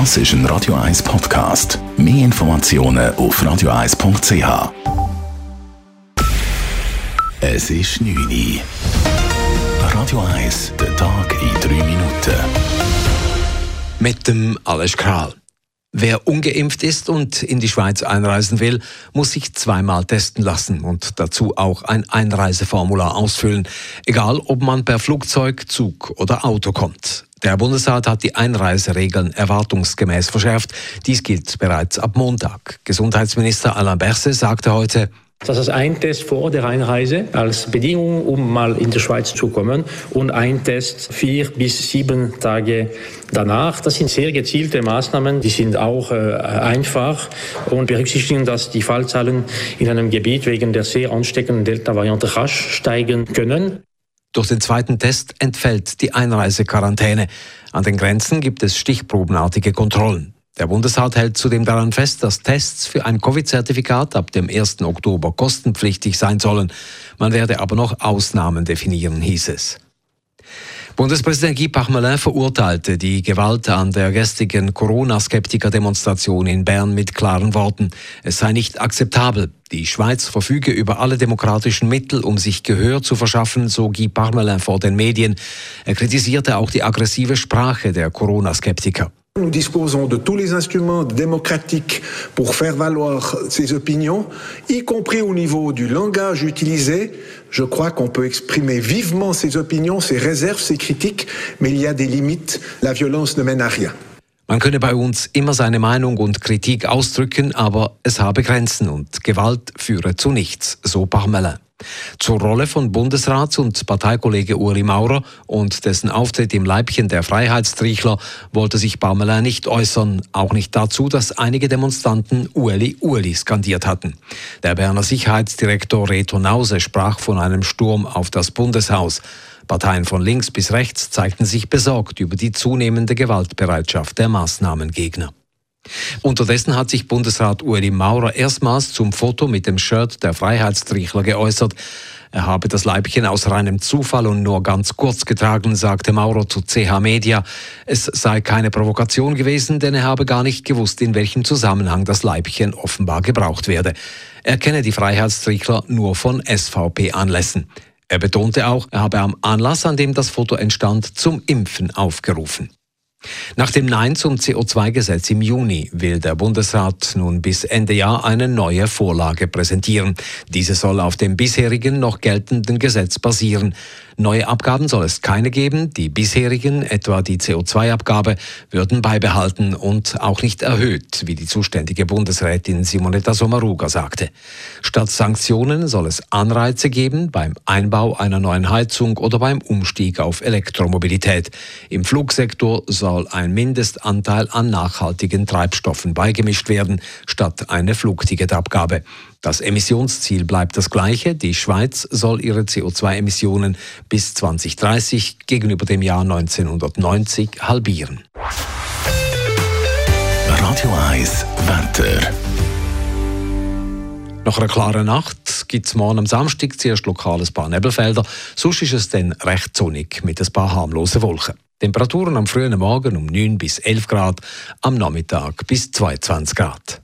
Das ist ein Radio 1 Podcast. Mehr Informationen auf radio1.ch. Es ist 9 Uhr. Radio 1, der Tag in 3 Minuten. Mit dem Alles Kral. Wer ungeimpft ist und in die Schweiz einreisen will, muss sich zweimal testen lassen und dazu auch ein Einreiseformular ausfüllen, egal ob man per Flugzeug, Zug oder Auto kommt. Der Bundesrat hat die Einreiseregeln erwartungsgemäß verschärft. Dies gilt bereits ab Montag. Gesundheitsminister Alain Berset sagte heute, das ist ein Test vor der Einreise als Bedingung, um mal in die Schweiz zu kommen und ein Test vier bis sieben Tage danach. Das sind sehr gezielte Maßnahmen, die sind auch äh, einfach und berücksichtigen, dass die Fallzahlen in einem Gebiet wegen der sehr ansteckenden Delta-Variante rasch steigen können. Durch den zweiten Test entfällt die Einreisequarantäne. An den Grenzen gibt es stichprobenartige Kontrollen. Der Bundesrat hält zudem daran fest, dass Tests für ein Covid-Zertifikat ab dem 1. Oktober kostenpflichtig sein sollen. Man werde aber noch Ausnahmen definieren, hieß es. Bundespräsident Guy Parmelin verurteilte die Gewalt an der gestrigen Corona-Skeptiker-Demonstration in Bern mit klaren Worten. Es sei nicht akzeptabel. Die Schweiz verfüge über alle demokratischen Mittel, um sich Gehör zu verschaffen, so Guy Parmelin vor den Medien. Er kritisierte auch die aggressive Sprache der Corona-Skeptiker. Nous disposons de tous les instruments démocratiques pour faire valoir ses opinions, y compris au niveau du langage utilisé. Je crois qu'on peut exprimer vivement ses opinions, ses réserves, ses critiques, mais il y a des limites. La violence ne mène à rien. Man könne bei uns immer seine Meinung und Kritik ausdrücken, aber es habe Grenzen und Gewalt führe zu nichts, so Parmelin. Zur Rolle von Bundesrats- und Parteikollege Uri Maurer und dessen Auftritt im Leibchen der Freiheitstrichler wollte sich Baumelin nicht äußern, auch nicht dazu, dass einige Demonstranten Ueli Ueli skandiert hatten. Der Berner Sicherheitsdirektor Reto Nause sprach von einem Sturm auf das Bundeshaus. Parteien von links bis rechts zeigten sich besorgt über die zunehmende Gewaltbereitschaft der Maßnahmengegner. Unterdessen hat sich Bundesrat Ueli Maurer erstmals zum Foto mit dem Shirt der Freiheitstrichler geäußert. Er habe das Leibchen aus reinem Zufall und nur ganz kurz getragen, sagte Maurer zu CH Media. Es sei keine Provokation gewesen, denn er habe gar nicht gewusst, in welchem Zusammenhang das Leibchen offenbar gebraucht werde. Er kenne die Freiheitstrichler nur von SVP-Anlässen. Er betonte auch, er habe am Anlass, an dem das Foto entstand, zum Impfen aufgerufen. Nach dem Nein zum CO2-Gesetz im Juni will der Bundesrat nun bis Ende Jahr eine neue Vorlage präsentieren. Diese soll auf dem bisherigen noch geltenden Gesetz basieren. Neue Abgaben soll es keine geben. Die bisherigen, etwa die CO2-Abgabe, würden beibehalten und auch nicht erhöht, wie die zuständige Bundesrätin Simonetta Sommaruga sagte. Statt Sanktionen soll es Anreize geben beim Einbau einer neuen Heizung oder beim Umstieg auf Elektromobilität. Im Flugsektor soll ein Mindestanteil an nachhaltigen Treibstoffen beigemischt werden, statt eine Flugticketabgabe. Das Emissionsziel bleibt das gleiche. Die Schweiz soll ihre CO2-Emissionen bis 2030 gegenüber dem Jahr 1990 halbieren. Radio 1 Wetter. Nach einer klaren Nacht gibt es morgen am Samstag zuerst lokales paar Nebelfelder. Sonst ist es dann recht sonnig mit ein paar harmlosen Wolken. Temperaturen am frühen Morgen um 9 bis 11 Grad, am Nachmittag bis 22 Grad.